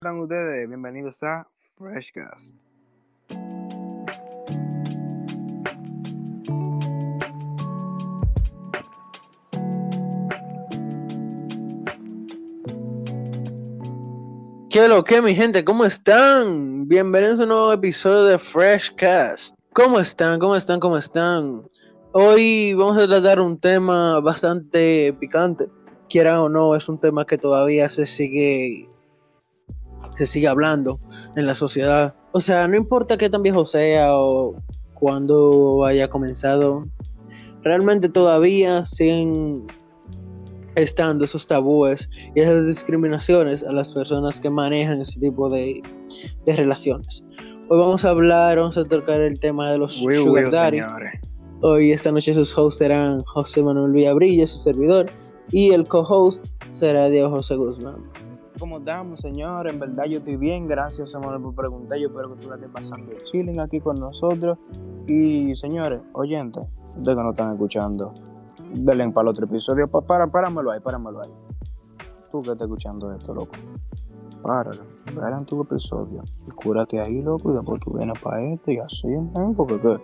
están ustedes? Bienvenidos a Freshcast. ¿Qué lo que, mi gente? ¿Cómo están? Bienvenidos a un nuevo episodio de Freshcast. ¿Cómo están? ¿Cómo están? ¿Cómo están? Hoy vamos a tratar un tema bastante picante. Quiera o no, es un tema que todavía se sigue se sigue hablando en la sociedad. O sea, no importa qué tan viejo sea o cuándo haya comenzado, realmente todavía siguen estando esos tabúes y esas discriminaciones a las personas que manejan ese tipo de, de relaciones. Hoy vamos a hablar, vamos a tocar el tema de los uy, sugar daddy. Hoy esta noche sus hosts serán José Manuel Villabrilla, su servidor, y el co-host será Diego José Guzmán. ¿Cómo estamos, señores? En verdad yo estoy bien, gracias, por preguntar. Yo espero que tú la estés pasando chilling aquí con nosotros. Y, señores, oyentes, ustedes que no están escuchando, denle para el otro episodio. Pa- para, páramelo ahí, páramelo ahí. Tú que estás escuchando esto, loco. Páralo, al antiguo episodio. Y cúrate ahí, loco, y después tú vienes para este y así, ¿eh? Porque ¿qué?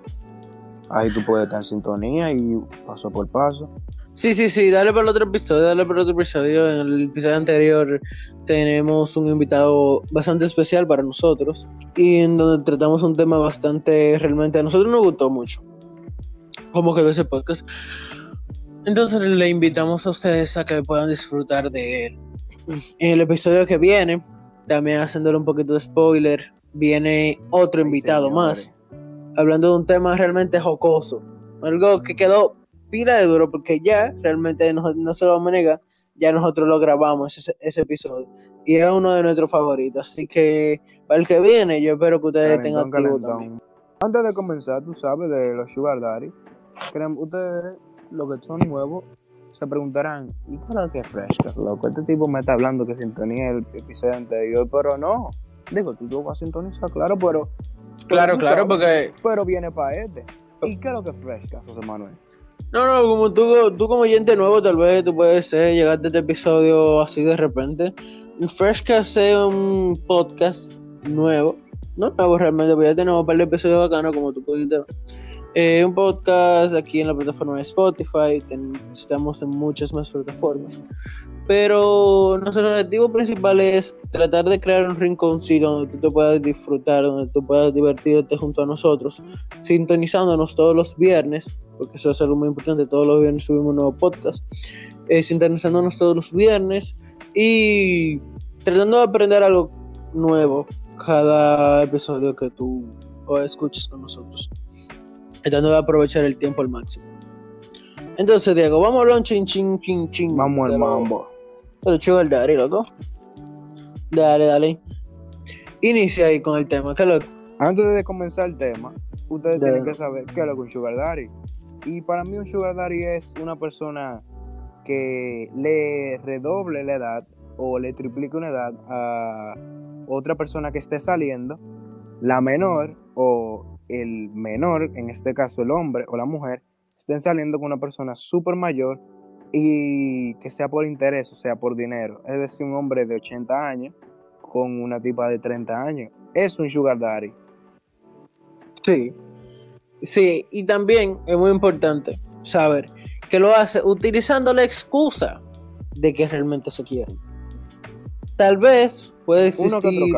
ahí tú puedes estar en sintonía y paso por paso. Sí, sí, sí, dale para el otro episodio, dale para el otro episodio. En el episodio anterior tenemos un invitado bastante especial para nosotros y en donde tratamos un tema bastante, realmente a nosotros nos gustó mucho. Como quedó ese podcast. Entonces le invitamos a ustedes a que puedan disfrutar de él. En el episodio que viene, también haciéndole un poquito de spoiler, viene otro Ay, invitado más, hablando de un tema realmente jocoso. Algo que quedó pila de duro porque ya realmente no, no se lo vamos a negar, ya nosotros lo grabamos ese, ese episodio y es uno de nuestros favoritos. Así que para el que viene, yo espero que ustedes tengan Calentón, activo calentón. también. Antes de comenzar, tú sabes, de los Sugar Daddy, creen- ustedes, los que son nuevos, se preguntarán, ¿y qué es lo que es Freshcast, loco? Este tipo me está hablando que sintonía el episodio anterior, pero no. Digo, tú, tú vas a sintonizar, claro, pero... Claro, claro, sabes, porque Pero viene para este. ¿Y qué es lo que es Freshcast, José Manuel? No, no, como tú, tú como oyente nuevo, tal vez tú puedes llegaste a este episodio así de repente. Freshcast es un podcast nuevo, no nuevo realmente, porque ya tenemos un par de episodios bacanos, como tú pudiste ver. Eh, un podcast aquí en la plataforma de Spotify, ten- estamos en muchas más plataformas. Pero nuestro objetivo principal es tratar de crear un rinconcito donde tú te puedas disfrutar, donde tú puedas divertirte junto a nosotros, sintonizándonos todos los viernes, porque eso es algo muy importante, todos los viernes subimos un nuevo podcast, eh, sintonizándonos todos los viernes y tratando de aprender algo nuevo cada episodio que tú escuches con nosotros, tratando de aprovechar el tiempo al máximo. Entonces, Diego, vamos a hablar un chin, chin, chin, chin. Vamos al mambo. de los sugar daddy, loco. Dale, dale. Inicia ahí con el tema, que lo Antes de comenzar el tema, ustedes tienen que saber qué es lo que un Sugar Daddy. Y para mí un Sugar Daddy es una persona que le redoble la edad o le triplique una edad a otra persona que esté saliendo, la menor o el menor, en este caso el hombre o la mujer, estén saliendo con una persona súper mayor y que sea por interés, o sea, por dinero. Es decir, un hombre de 80 años con una tipa de 30 años. Es un Sugar Daddy. Sí. Sí, y también es muy importante saber que lo hace utilizando la excusa de que realmente se quieren. Tal vez puede existir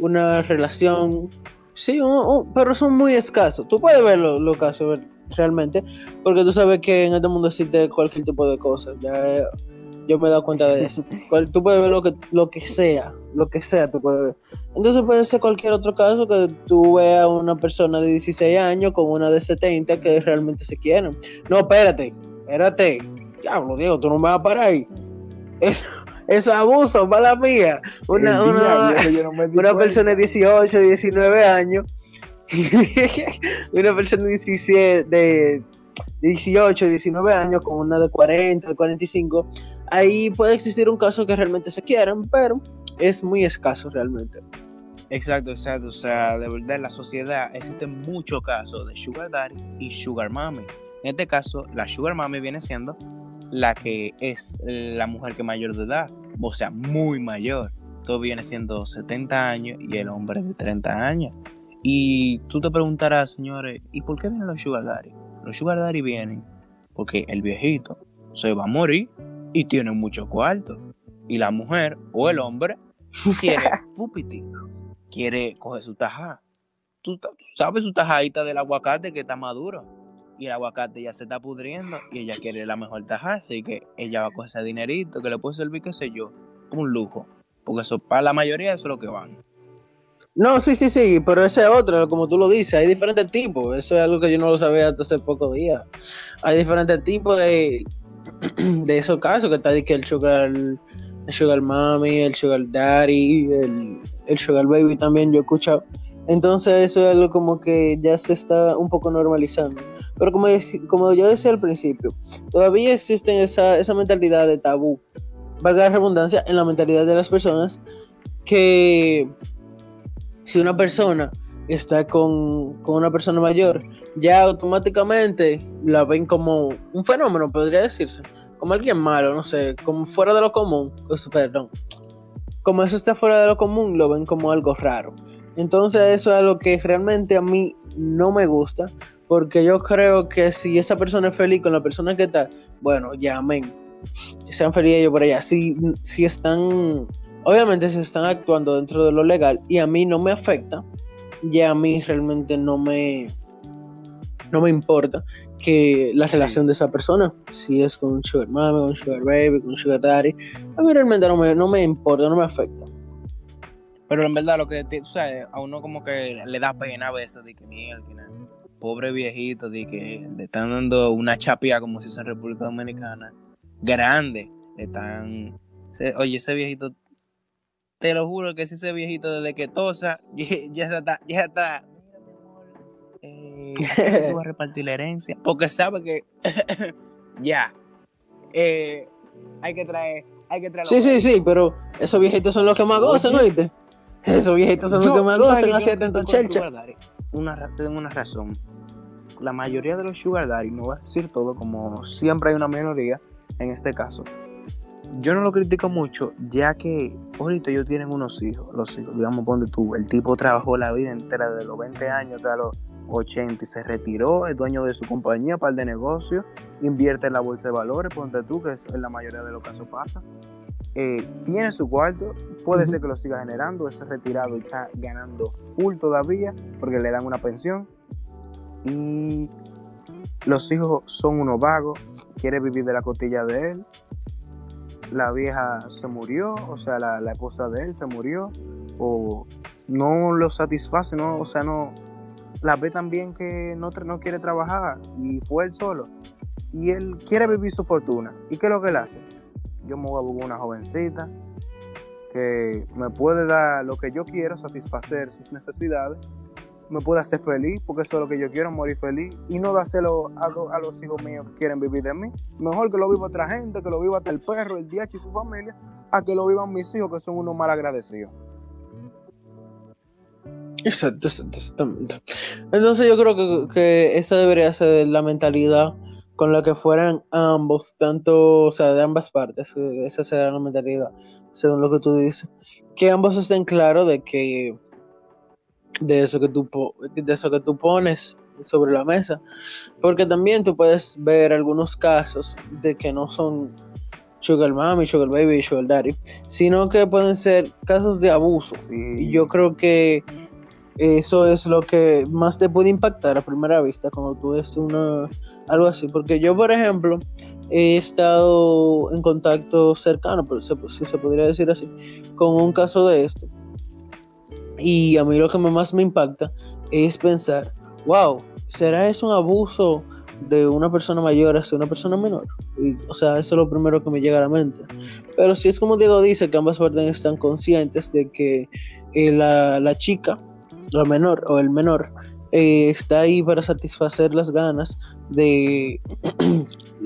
una relación, sí, un- un- pero son muy escasos. Tú puedes ver los casos realmente, porque tú sabes que en este mundo existe cualquier tipo de cosas. Ya eh, yo me he dado cuenta de eso. Tú puedes ver lo que, lo que sea, lo que sea tú puedes ver. Entonces puede ser cualquier otro caso que tú veas a una persona de 16 años con una de 70 que realmente se quieren. No, espérate, espérate. Diablo, Diego, tú no me vas a parar ahí. Eso, eso es abuso, mala mía. Una, una, yo no una persona de 18, 19 años, una persona de 17, de 18, 19 años con una de 40, de 45, ahí puede existir un caso que realmente se quieran, pero es muy escaso realmente. Exacto, exacto. O sea, de verdad en la sociedad existen muchos casos de Sugar Daddy y Sugar Mommy. En este caso, la Sugar Mommy viene siendo la que es la mujer que mayor de edad, o sea, muy mayor. todo viene siendo 70 años y el hombre de 30 años. Y tú te preguntarás, señores, ¿y por qué vienen los sugar daddy? Los sugar daddy vienen porque el viejito se va a morir y tiene mucho cuarto. Y la mujer o el hombre quiere pupiti, quiere coger su taja. Tú, sabes su tajadita del aguacate que está maduro. Y el aguacate ya se está pudriendo y ella quiere la mejor taja. Así que ella va a coger ese dinerito que le puede servir, qué sé yo, un lujo. Porque eso, para la mayoría eso es lo que van. No, sí, sí, sí, pero ese es otro, como tú lo dices, hay diferentes tipos. Eso es algo que yo no lo sabía hasta hace pocos días. Hay diferentes tipos de, de esos casos que está de que el sugar, el sugar mommy, el sugar daddy, el, el sugar baby también yo he escuchado. Entonces eso es algo como que ya se está un poco normalizando. Pero como, como yo decía al principio, todavía existe esa, esa mentalidad de tabú, valga la redundancia, en la mentalidad de las personas que si una persona está con, una persona mayor, ya automáticamente la ven como un fenómeno, podría decirse, como alguien malo, no sé, como fuera de lo común, pues, perdón, como eso está fuera de lo común, lo ven como algo raro. Entonces eso es algo que realmente a mí no me gusta, porque yo creo que si esa persona es feliz con la persona que está, bueno, ya amén, sean felices ellos por allá. Si, si están Obviamente se están actuando dentro de lo legal y a mí no me afecta, ya a mí realmente no me no me importa que la relación de esa persona, si es con un sugar mama, con un sugar baby, con un sugar daddy, a mí realmente no me, no me importa, no me afecta. Pero en verdad lo que, o sea, a uno como que le da pena a veces de que mierda, pobre viejito, de que le están dando una chapia como si fuese en República Dominicana, grande, le están, oye, ese viejito te lo juro que si ese viejito desde que tosa, ya, está, ya está. Eh, a repartir la herencia. Porque sabe que ya. Eh, hay que traer. Hay que traer sí, sí, sí, pero esos viejitos son los que más gozan, ¿oíste? Esos viejitos son los que más gozan hacia tanto chelcha. Una, tengo una razón. La mayoría de los sugar daddy, no voy a decir todo, como siempre hay una minoría, en este caso, yo no lo critico mucho, ya que ahorita ellos tienen unos hijos, los hijos, digamos, ponte tú, el tipo trabajó la vida entera de los 20 años hasta los 80 y se retiró, es dueño de su compañía, par de negocio, invierte en la bolsa de valores, ponte tú, que en la mayoría de los casos pasa. Eh, tiene su cuarto, puede ser que lo siga generando, es retirado y está ganando full todavía porque le dan una pensión. Y los hijos son unos vagos, quiere vivir de la costilla de él, la vieja se murió, o sea, la, esposa de él se murió, o no lo satisface, no, o sea, no la ve también que no, no quiere trabajar y fue él solo. Y él quiere vivir su fortuna. ¿Y qué es lo que él hace? Yo me voy a buscar una jovencita que me puede dar lo que yo quiero, satisfacer sus necesidades me puede hacer feliz, porque eso es lo que yo quiero, morir feliz, y no dárselo a, los hijos míos que quieren vivir de mí. Mejor que lo viva otra gente, que lo viva hasta el perro, el DH y su familia, a que lo vivan mis hijos, que son unos mal agradecidos. Exacto, exactamente. Entonces yo creo que, que, esa debería ser la mentalidad con la que fueran ambos, tanto, o sea, de ambas partes, esa será la mentalidad, según lo que tú dices, que ambos estén claros de que de eso que tú, de eso que tú pones sobre la mesa. Porque también tú puedes ver algunos casos de que no son sugar mommy, sugar baby, sugar daddy, sino que pueden ser casos de abuso. Y yo creo que eso es lo que más te puede impactar a primera vista cuando tú ves una algo así. Porque yo, por ejemplo, he estado en contacto cercano, si se podría decir así, con un caso de esto y a mí lo que más me impacta es pensar, wow, ¿será eso un abuso de una persona mayor hacia una persona menor? o sea, eso es lo primero que me llega a la mente. Pero si es como Diego dice, que ambas partes están conscientes de que eh, la, chica, la menor o el menor, eh, está ahí para satisfacer las ganas de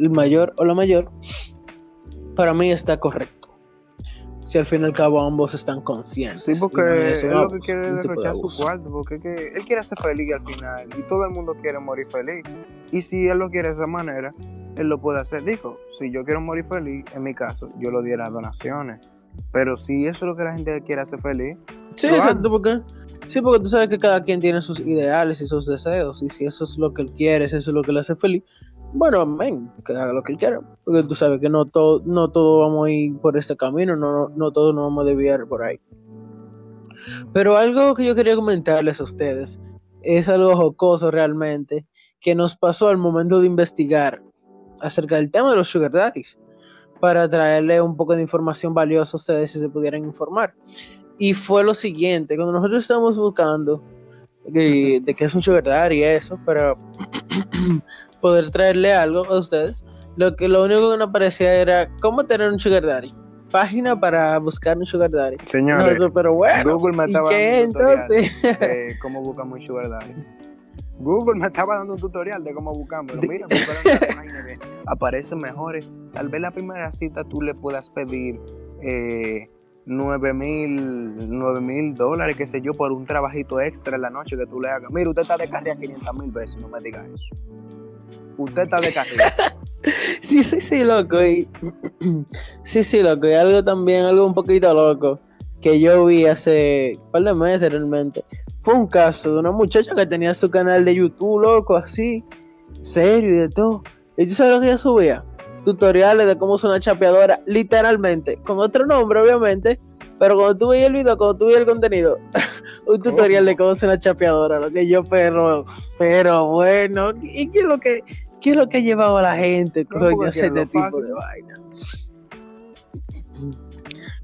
el mayor o la mayor, para mí está correcto si al fin y al cabo ambos están conscientes. Sí, porque él lo que quiere es derrochar su cuarto, porque él quiere ser feliz al final y todo el mundo quiere morir feliz. Y si él lo quiere de esa manera, él lo puede hacer. Digo, si yo quiero morir feliz, en mi caso, yo lo diera donaciones. Pero si eso es lo que la gente quiere hacer feliz. Sí, exacto, porque Sí, porque tú sabes que cada quien tiene sus ideales y sus deseos, y si eso es lo que él quiere, si eso es lo que le hace feliz, bueno, amén, que haga lo que él quiera, porque tú sabes que no todo, no todo vamos a ir por ese camino, no, no todos nos vamos a desviar por ahí. Pero algo que yo quería comentarles a ustedes es algo jocoso realmente que nos pasó al momento de investigar acerca del tema de los sugar daddies para traerle un poco de información valiosa a ustedes si se pudieran informar. Y fue lo siguiente, cuando nosotros estábamos buscando de, de qué es un sugar daddy y eso, para poder traerle algo a ustedes, lo, que, lo único que nos aparecía era cómo tener un sugar daddy. Página para buscar un sugar daddy. Señores, pero bueno, Google me estaba qué, dando un tutorial de cómo buscamos un sugar daddy. Google me estaba dando un tutorial de cómo buscarlo. Mira, buscar una página que aparece mejores. Tal vez la primera cita tú le puedas pedir eh, 9 mil 9 mil dólares, qué sé yo, por un trabajito extra en la noche que tú le hagas. Mira, usted está de carrera 500 mil veces, no me diga eso. Usted está de carrera. Sí, sí, sí, loco. Y, sí, sí, loco. Y algo también, algo un poquito loco que yo vi hace un par de meses realmente. Fue un caso de una muchacha que tenía su canal de YouTube, loco, así, serio y de todo. ¿Y tú sabes lo que ella subía? Tutoriales de cómo usar una chapeadora, literalmente, con otro nombre, obviamente. Pero cuando tú veías el video, cuando tú veías el contenido, un tutorial de cómo usar una chapeadora, lo que yo, pero, pero bueno, ¿y qué es lo que, qué es lo que ha llevado a la gente No, coño, a hacer este tipo de vaina?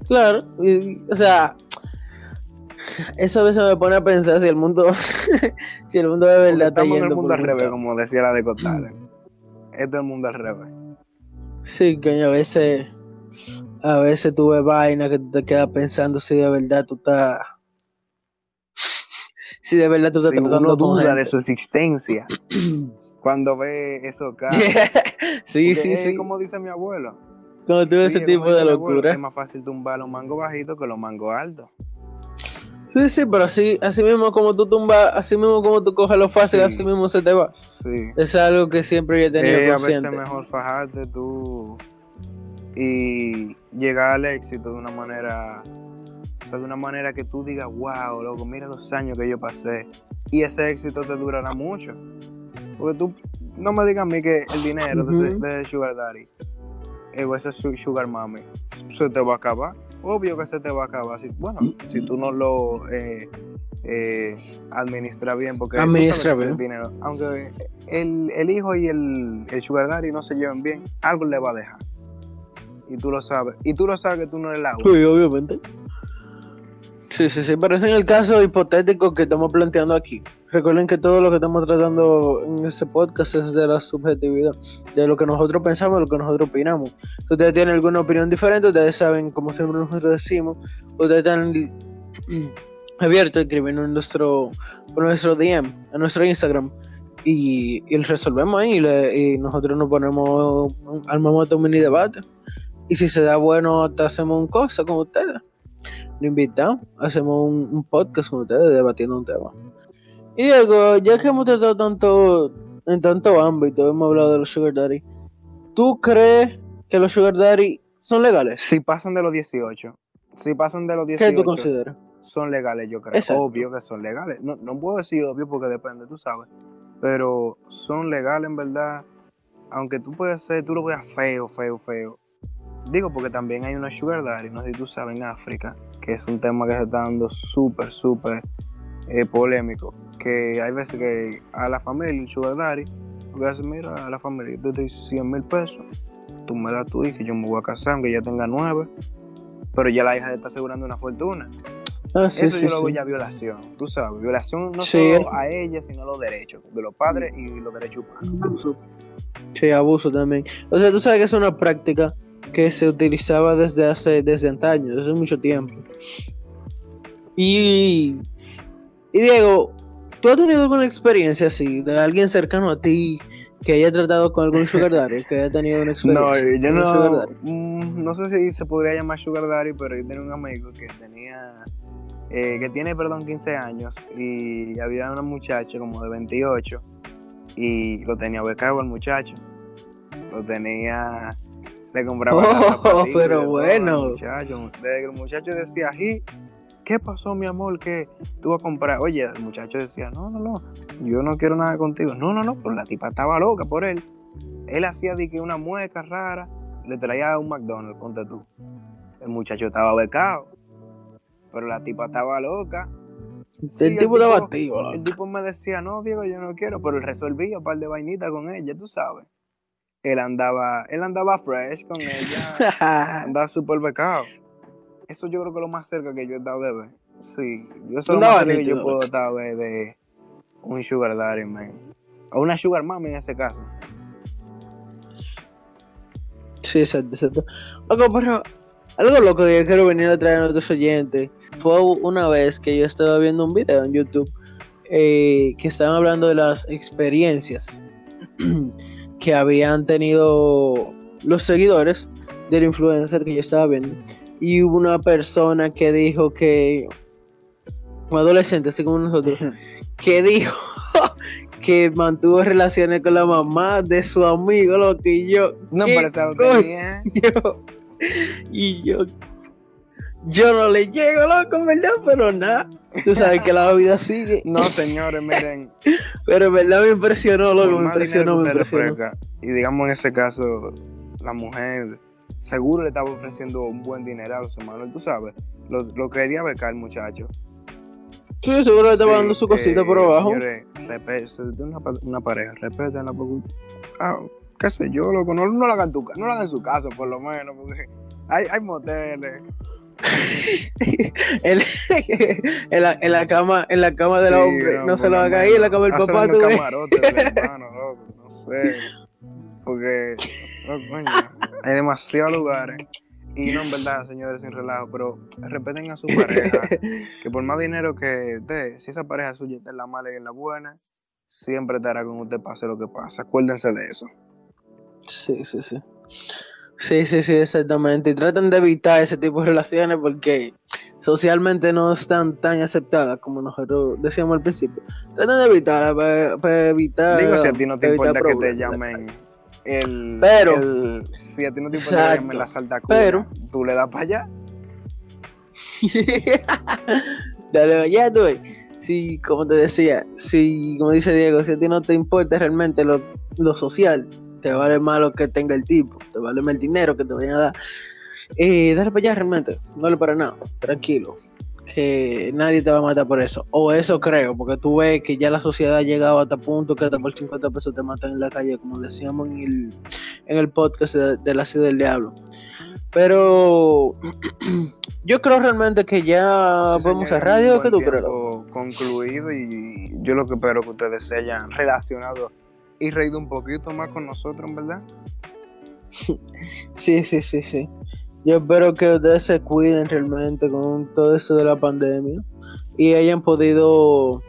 Claro, y- o sea, eso a veces me pone a pensar si el mundo, si el mundo de verdad está yendo el mundo al revés, como decía la de Cotales. Este es el mundo al revés. Sí, coño, a veces, a veces tú ves vaina que te quedas pensando si de verdad tú estás, si de verdad tú estás Si tratando uno duda de su existencia cuando ve esos casos. sí, Porque sí, es sí. como dice mi abuelo. Cuando tú ves Sí, ese tipo de locura. Es más fácil tumbar los mangos bajitos que los mangos altos. Sí, sí, pero así, así mismo como tú tumbas, así mismo como tú coges lo fácil, Sí. así mismo se te va. Sí. Es algo que siempre yo he tenido Eh, a veces consciente. es mejor fajarte tú y llegar al éxito de una manera, o sea, de una manera que tú digas, wow, loco, mira los años que yo pasé. Y ese éxito te durará mucho. Porque tú, no me digas a mí que el dinero de, de Sugar Daddy eh, o ese su- Sugar Mami se te va a acabar. Obvio que se te va a acabar. Si, bueno, si tú no lo eh, eh, administras bien, porque Administra bien. dinero, aunque el, el hijo y el, el Sugar Daddy no se lleven bien, algo le va a dejar. Y tú lo sabes. Y tú lo sabes que tú no eres la. Sí, obviamente. Sí, sí, sí, pero es en el caso hipotético que estamos planteando aquí. Recuerden que todo lo que estamos tratando en este podcast es de la subjetividad, de lo que nosotros pensamos, lo que nosotros opinamos. Si ustedes tienen alguna opinión diferente, ustedes saben, como siempre nosotros decimos, ustedes están abiertos a escribirnos en nuestro, por nuestro DM, en nuestro Instagram. Y, y resolvemos ahí y nosotros nos ponemos, armamos un mini debate. Y si se da bueno, hasta hacemos un cosa con ustedes. Lo invitamos, hacemos un, un podcast con ustedes debatiendo un tema. Y Diego, ya que hemos tratado tanto en tanto ámbito, hemos hablado de los Sugar Daddy, ¿tú crees que los Sugar Daddy son legales? Si pasan de los 18, si pasan de los ¿Qué 18, tú consideras? son legales, yo creo. Exacto. Obvio que son legales. No, no puedo decir obvio porque depende, tú sabes. Pero son legales en verdad. Aunque tú puedes ser, tú lo veas feo, feo, feo. Digo porque también hay unos sugar daddy, no sé si tú sabes, en África, que es un tema que se está dando súper, súper eh, polémico. Que hay veces que a la familia, el sugar daddy, lo que hace, mira, a la familia, yo te doy 100 mil pesos, tú me das tu hija, yo me voy a casar, aunque ya tenga nueve, pero ya la hija está asegurando una fortuna. Ah, sí, Eso sí, yo lo sí. veo ya violación, tú sabes, violación no solo es- a ella, sino a los derechos de los padres y los derechos humanos. Abuso. Sí, abuso también. O sea, tú sabes que es una práctica que se utilizaba desde hace, desde antaño, desde mucho tiempo. Y, y Diego, ¿tú has tenido alguna experiencia así de alguien cercano a ti que haya tratado con algún sugar daddy, que haya tenido una No, experiencia? yo un sugar no, mm, no sé si se podría llamar Sugar Daddy, pero yo tenía un amigo que tenía, eh, que tiene, perdón, 15 años y había una muchacha como de 28 y lo tenía becado el muchacho. Lo tenía, Le compraba Oh, pero bueno. muchacho. Desde que el muchacho decía, "Ji, ¿qué pasó, mi amor? que tú vas a comprar? Oye, el muchacho decía, no, no, no, yo no quiero nada contigo. No, no, no, pero la tipa estaba loca por él. Él hacía de que una mueca rara, le traía un McDonald's, ponte tú. El muchacho estaba becado, pero la tipa estaba loca. Sí, el el tipo estaba activo. El tipo me decía, no, Diego, yo no quiero, pero él resolvía un par de vainitas con ella, tú sabes. Él andaba, él andaba fresh con ella, andaba súper becado. Eso yo creo que es lo más cerca que yo he estado de ver. Sí, yo eso es lo Andaba más cerca que yo puedo estar de, de un sugar daddy, man. O una sugar mami en ese caso. Sí, exacto, exacto. Loco, pero algo loco que yo quiero venir a traer a nuestros oyentes fue una vez que yo estaba viendo un video en YouTube eh, que estaban hablando de las experiencias que habían tenido los seguidores del influencer que yo estaba viendo. Y hubo una persona que dijo que, un adolescente, así como nosotros, que dijo que mantuvo relaciones con la mamá de su amigo, lo que yo. No, ¿qué pero yo, y yo, yo no le llego, loco, ¿verdad? Pero nada, tú sabes que la vida sigue. No, señores, miren. Pero en verdad me impresionó, loco, me impresionó, me impresionó. y digamos en ese caso, la mujer seguro le estaba ofreciendo un buen dineral a su Manuel, tú sabes. Lo, lo quería becar el muchacho. Sí, seguro le estaba Sí, dando su cosita eh, por abajo. Señores, una, una pareja, respétenla porque. Ah, qué sé yo, loco. No, no lo hagan tu no lo hagan en su casa, por lo menos, porque hay, hay moteles. en, en la, en la cama, en la cama del Sí, hombre, no, por se lo haga ahí, en la cama del papá, tú camarote hermano, loco. No sé. Porque, no, coño, hay demasiados lugares. Y no, en verdad, señores, sin relajo, pero respeten a su pareja. que por más dinero que dé, si esa pareja suya está en la mala y en la buena, siempre estará con usted pase lo que pase. Acuérdense de eso. Sí, sí, sí. Sí, sí, sí, exactamente. Y traten de evitar ese tipo de relaciones porque socialmente no están tan aceptadas como nosotros decíamos al principio. Traten de evitarlas para, para evitar. Digo, si a ti no te evitar importa que te llamen el, Pero- el- si a ti no te importa llamen la salta Pero- tú le das para allá. Dale, ya tú. Si, como te decía, si, como dice Diego, si a ti no te importa realmente lo, lo social, te vale más lo que tenga el tipo, te vale más el dinero que te vayan a dar. Eh, dale para allá realmente, no vale para nada, tranquilo, que nadie te va a matar por eso. O eso creo, porque tú ves que ya la sociedad ha llegado hasta punto que hasta por 50 pesos te matan en la calle, como decíamos en el, en el podcast de, de la ciudad del diablo. Pero yo creo realmente que ya un Diego, buen ¿qué tú crees? concluido y yo lo que espero que ustedes se hayan relacionado y reído un poquito más con nosotros, verdad. Sí, sí, sí, sí. Yo espero que ustedes se cuiden realmente con todo eso de la pandemia y hayan podido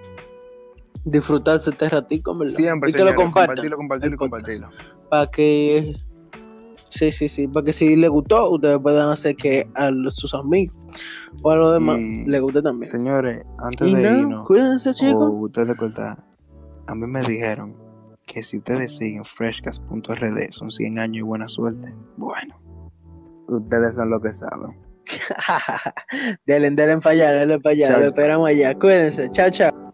disfrutarse este ratico, ¿verdad? Siempre, y que lo compartan. compartirlo, compartirlo. Para que. Sí, sí, sí. Para que si les gustó, ustedes puedan hacer que a sus amigos o a los demás Y, les guste también. Señores, antes Y de no, irnos, cuídense, chicos. o ustedes cortar, a mí me dijeron que si ustedes siguen freshcast.rd son 100 años y buena suerte. Bueno, ustedes son lo que saben. denle, denle para allá, denle para allá. Lo esperamos allá. Cuídense. Chao, chao.